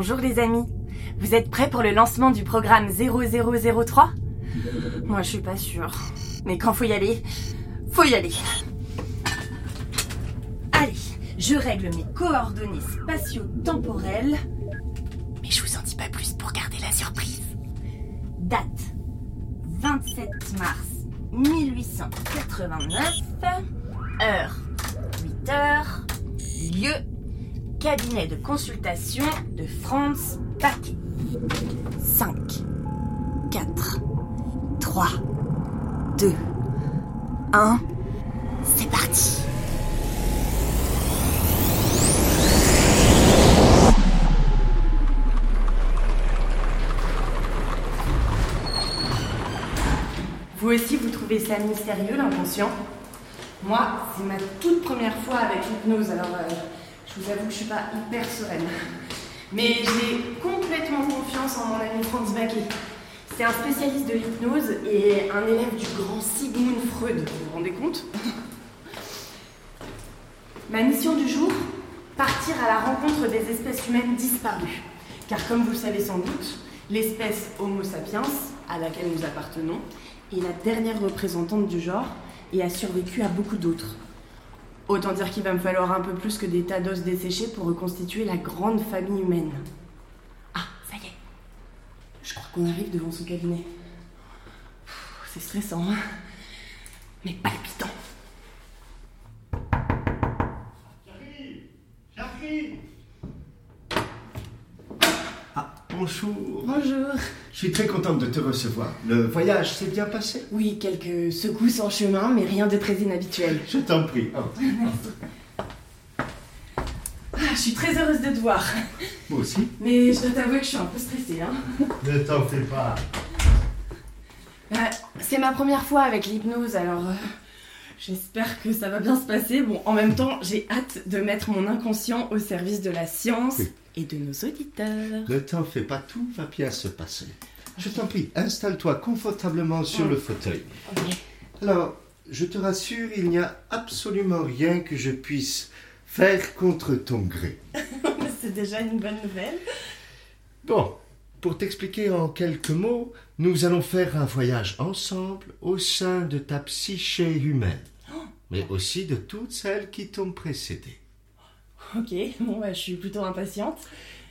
Bonjour les amis. Vous êtes prêts pour le lancement du programme 0003 Moi je suis pas sûre. Mais quand faut y aller, faut y aller. Allez, je règle mes coordonnées spatio-temporelles. Mais je vous en dis pas plus pour garder la surprise. Date 27 mars 1889. Heure 8 heures. Lieu cabinet de consultation de Franz Paquet. 5, 4, 3, 2, 1. C'est parti. Vous aussi, vous trouvez ça mystérieux, l'inconscient? Moi, c'est ma toute première fois avec l'hypnose, alors euh, je vous avoue que je suis pas hyper sereine. Mais j'ai complètement confiance en mon ami Franz Baquet. C'est un spécialiste de l'hypnose et un élève du grand Sigmund Freud, vous vous rendez compte? Ma mission du jour Partir à la rencontre des espèces humaines disparues. Car comme vous le savez sans doute, l'espèce Homo sapiens, à laquelle nous appartenons, est la dernière représentante du genre et a survécu à beaucoup d'autres. Autant dire qu'il va me falloir un peu plus que des tas d'os desséchés pour reconstituer la grande famille humaine. Ah, ça y est. Je crois qu'on arrive devant son cabinet. C'est stressant, hein mais palpitant. Bonjour. Bonjour. Je suis très contente de te recevoir. Le voyage s'est bien passé? Oui, quelques secousses en chemin, mais rien de très inhabituel. Je t'en prie. Oh, Ah, je suis très heureuse de te voir. moi aussi. Mais je dois t'avouer que je suis un peu stressée. Hein. Ne t'en fais pas. Euh, c'est ma première fois avec l'hypnose, alors euh, j'espère que ça va bien se passer. Bon, en même temps, j'ai hâte de mettre mon inconscient au service de la science Oui. Et de nos auditeurs. Ne t'en fais pas, tout va bien se passer. Je t'en prie, installe-toi confortablement sur le fauteuil. Ok. Alors, je te rassure, il n'y a absolument rien que je puisse faire contre ton gré. c'est déjà une bonne nouvelle. Bon, pour t'expliquer en quelques mots, nous allons faire un voyage ensemble au sein de ta psyché humaine, mais aussi de toutes celles qui t'ont précédé. Ok, bon, bah, je suis plutôt impatiente.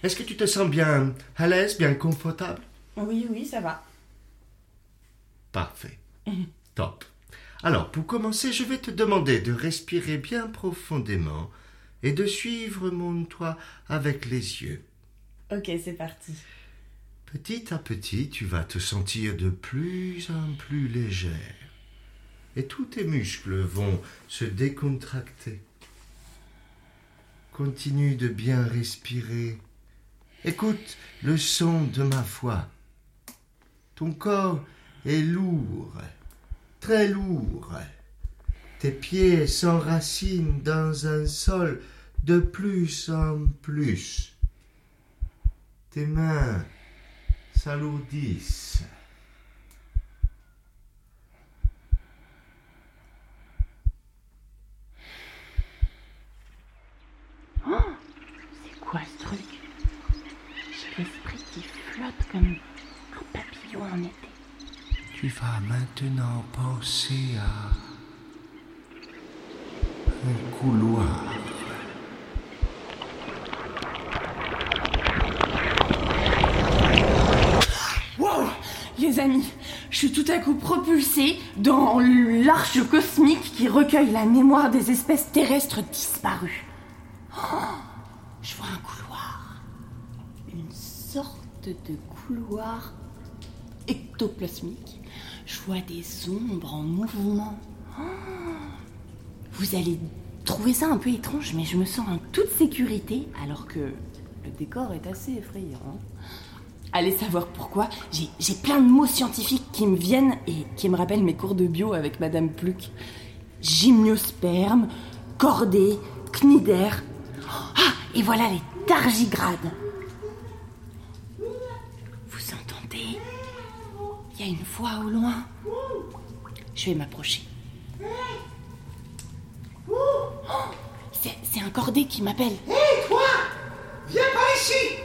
Est-ce que tu te sens bien à l'aise, bien confortable? Oui, oui, ça va. Parfait. Top. Alors, pour commencer, je vais te demander de respirer bien profondément et de suivre mon toit avec les yeux. Ok, c'est parti. Petit à petit, tu vas te sentir de plus en plus légère. Et tous tes muscles vont se décontracter. Continue de bien respirer. Écoute le son de ma voix. Ton corps est lourd, très lourd. Tes pieds s'enracinent dans un sol de plus en plus. Tes mains s'alourdissent. C'est quoi ce truc J'ai l'esprit qui flotte comme un papillon en été. Tu vas maintenant penser à un couloir. Wow Les amis, je suis tout à coup propulsée dans l'arche cosmique qui recueille la mémoire des espèces terrestres disparues. Oh, je vois un couloir. Une sorte de couloir ectoplasmique. Je vois des ombres en mouvement. Oh, vous allez trouver ça un peu étrange, mais je me sens en toute sécurité alors que le décor est assez effrayant. hein. Allez savoir pourquoi, j'ai j'ai plein de mots scientifiques qui me viennent et qui me rappellent mes cours de bio avec Madame Pluck. Gymnosperme, cordée, cnidaire. Ah, et voilà les tardigrades. Vous entendez Il y a une voix au loin. Je vais m'approcher. Oh, C'est un cordé qui m'appelle. Hé, toi Viens par ici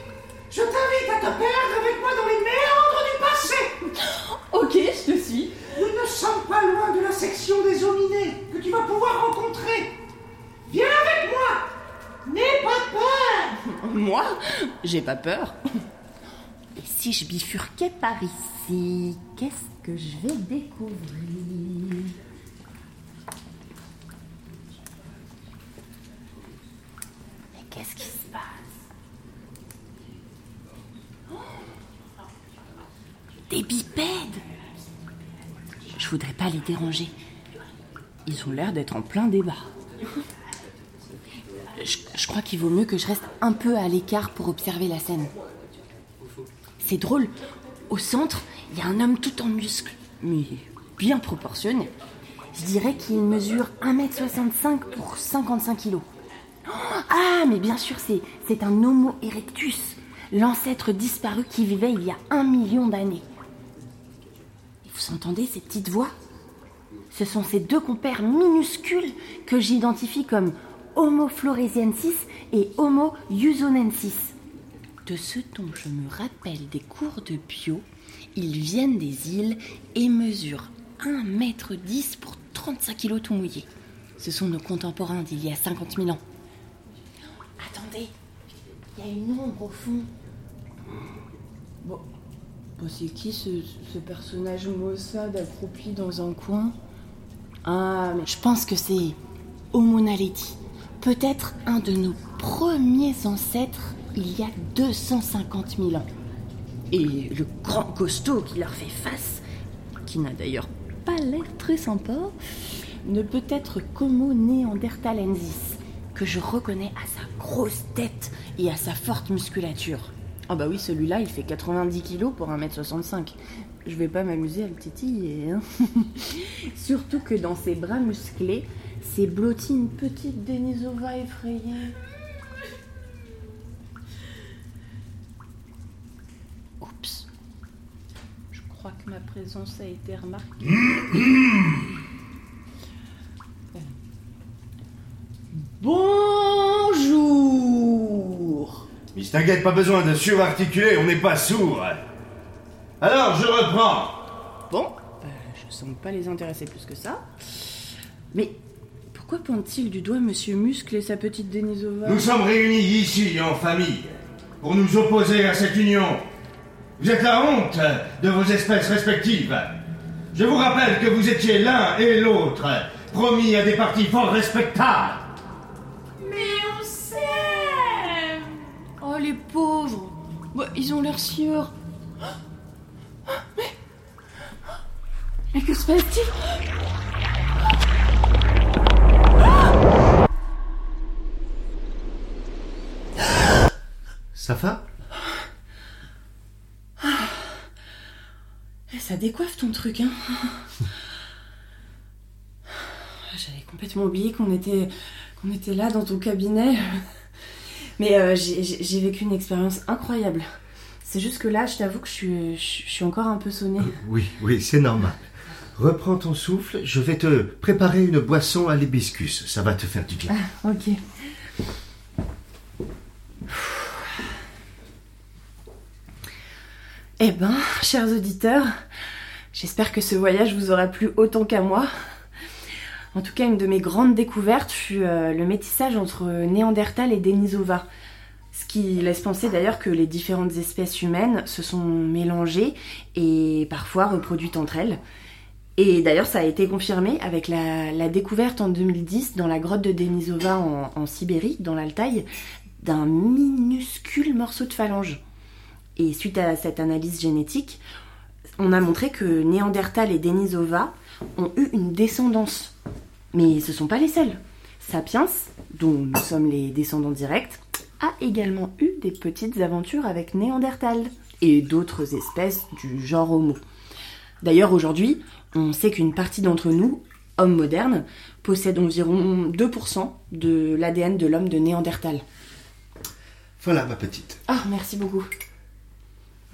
Je t'invite à te perdre avec moi dans les méandres du passé. Ok, je te suis. Nous ne sommes pas loin de la section des hominés que tu vas pouvoir rencontrer. Viens avec moi. N'aie pas peur. Moi? J'ai pas peur. Et si je bifurquais par ici, qu'est-ce que je vais découvrir? Mais qu'est-ce qui se passe? Oh Des bipèdes Je voudrais pas les déranger. Ils ont l'air d'être en plein débat. Je, je crois qu'il vaut mieux que je reste un peu à l'écart pour observer la scène. C'est drôle. Au centre, il y a un homme tout en muscles, mais bien proportionné. Je dirais qu'il mesure 1m65 pour 55 kg. Ah, mais bien sûr, c'est, un Homo erectus, l'ancêtre disparu qui vivait il y a un million d'années. Vous entendez ces petites voix? Ce sont ces deux compères minuscules que j'identifie comme Homo floresiensis et Homo usonensis. De ce dont je me rappelle des cours de bio, ils viennent des îles et mesurent 1m10 pour 35 kg tout mouillé. Ce sont nos contemporains d'il y a 50 000 ans. Attendez, il y a une ombre au fond. Bon, bon, c'est qui ce, ce personnage maussade accroupi dans un coin? Ah, mais je pense que c'est Homo naledi. Peut-être un de nos premiers ancêtres il y a 250 000 ans. Et le grand costaud qui leur fait face, qui n'a d'ailleurs pas l'air très sympa, ne peut être qu'Homo neanderthalensis, que je reconnais à sa grosse tête et à sa forte musculature. Ah bah oui, celui-là, il fait 90 kilos pour 1m65. Je vais pas m'amuser à le titiller. hein. Surtout que dans ses bras musclés, s'est blottie une petite Denisova effrayée. Oups. Je a été remarquée. Bonjour Mais t'inquiète, pas besoin de surarticuler, on n'est pas sourd. Alors, je reprends. Bon, euh, je sens pas les intéresser plus que ça. Mais pourquoi pointe-t-il du doigt Monsieur Muscle et sa petite Denisova? Nous sommes réunis ici en famille pour nous opposer à cette union. Vous êtes la honte de vos espèces respectives. Je vous rappelle que vous étiez l'un et l'autre promis à des partis fort respectables. Mais on s'aime Oh les pauvres Bah, Ils ont l'air si heureux. Mais... Mais que se passe-t-il? Safa? Eh, Ça décoiffe ton truc, hein J'avais complètement oublié qu'on était, qu'on était là dans ton cabinet. Mais euh, j'ai- vécu une expérience incroyable. C'est juste que là, je t'avoue que je suis, je suis encore un peu sonnée. Oui, oui, c'est normal. Reprends ton souffle, je vais te préparer une boisson à l'hibiscus. Ça va te faire du bien. Ok. Eh ben, chers auditeurs, j'espère que ce voyage vous aura plu autant qu'à moi. En tout cas, une de mes grandes découvertes fut euh, le métissage entre Néandertal et Denisova. Ce qui laisse penser d'ailleurs que les différentes espèces humaines se sont mélangées et parfois reproduites entre elles. Et d'ailleurs, ça a été confirmé avec la, découverte en 2010 dans la grotte de Denisova en, en Sibérie, dans l'Altaï, d'un minuscule morceau de phalange. Et suite à cette analyse génétique, on a montré que Néandertal et Denisova ont eu une descendance. Mais ce ne sont pas les seuls. Sapiens, dont nous sommes les descendants directs, a également eu des petites aventures avec Néandertal et d'autres espèces du genre Homo. D'ailleurs, aujourd'hui, on sait qu'une partie d'entre nous, hommes modernes, possède environ 2% de l'ADN de l'homme de Néandertal. Voilà, ma petite. Ah, merci beaucoup.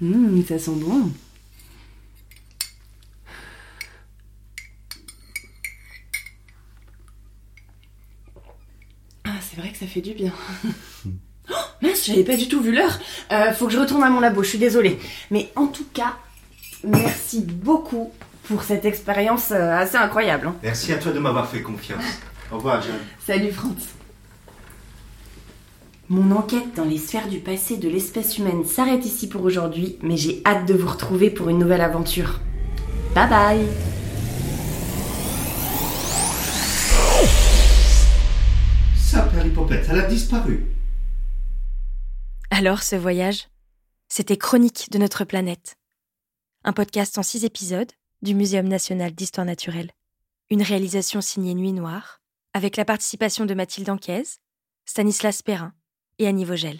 Hum, ça sent bon. Ah, c'est vrai que ça fait du bien. Oh, mince, j'avais pas du tout vu l'heure. Euh, faut que je retourne à mon labo, je suis désolée. Mais en tout cas, merci beaucoup pour cette expérience euh, assez incroyable. hein. Merci à toi de m'avoir fait confiance. Au revoir, John. Salut Franz. Mon enquête dans les sphères du passé de l'espèce humaine s'arrête ici pour aujourd'hui, mais j'ai hâte de vous retrouver pour une nouvelle aventure. Bye bye Ça, Perlipopette, elle a disparu. Alors, ce voyage, c'était Chronique de notre planète. Un podcast en six épisodes du Muséum national d'histoire naturelle. Une réalisation signée Nuit Noire, avec la participation de Mathilde Anquez, Stanislas Perrin et Annie Vogel.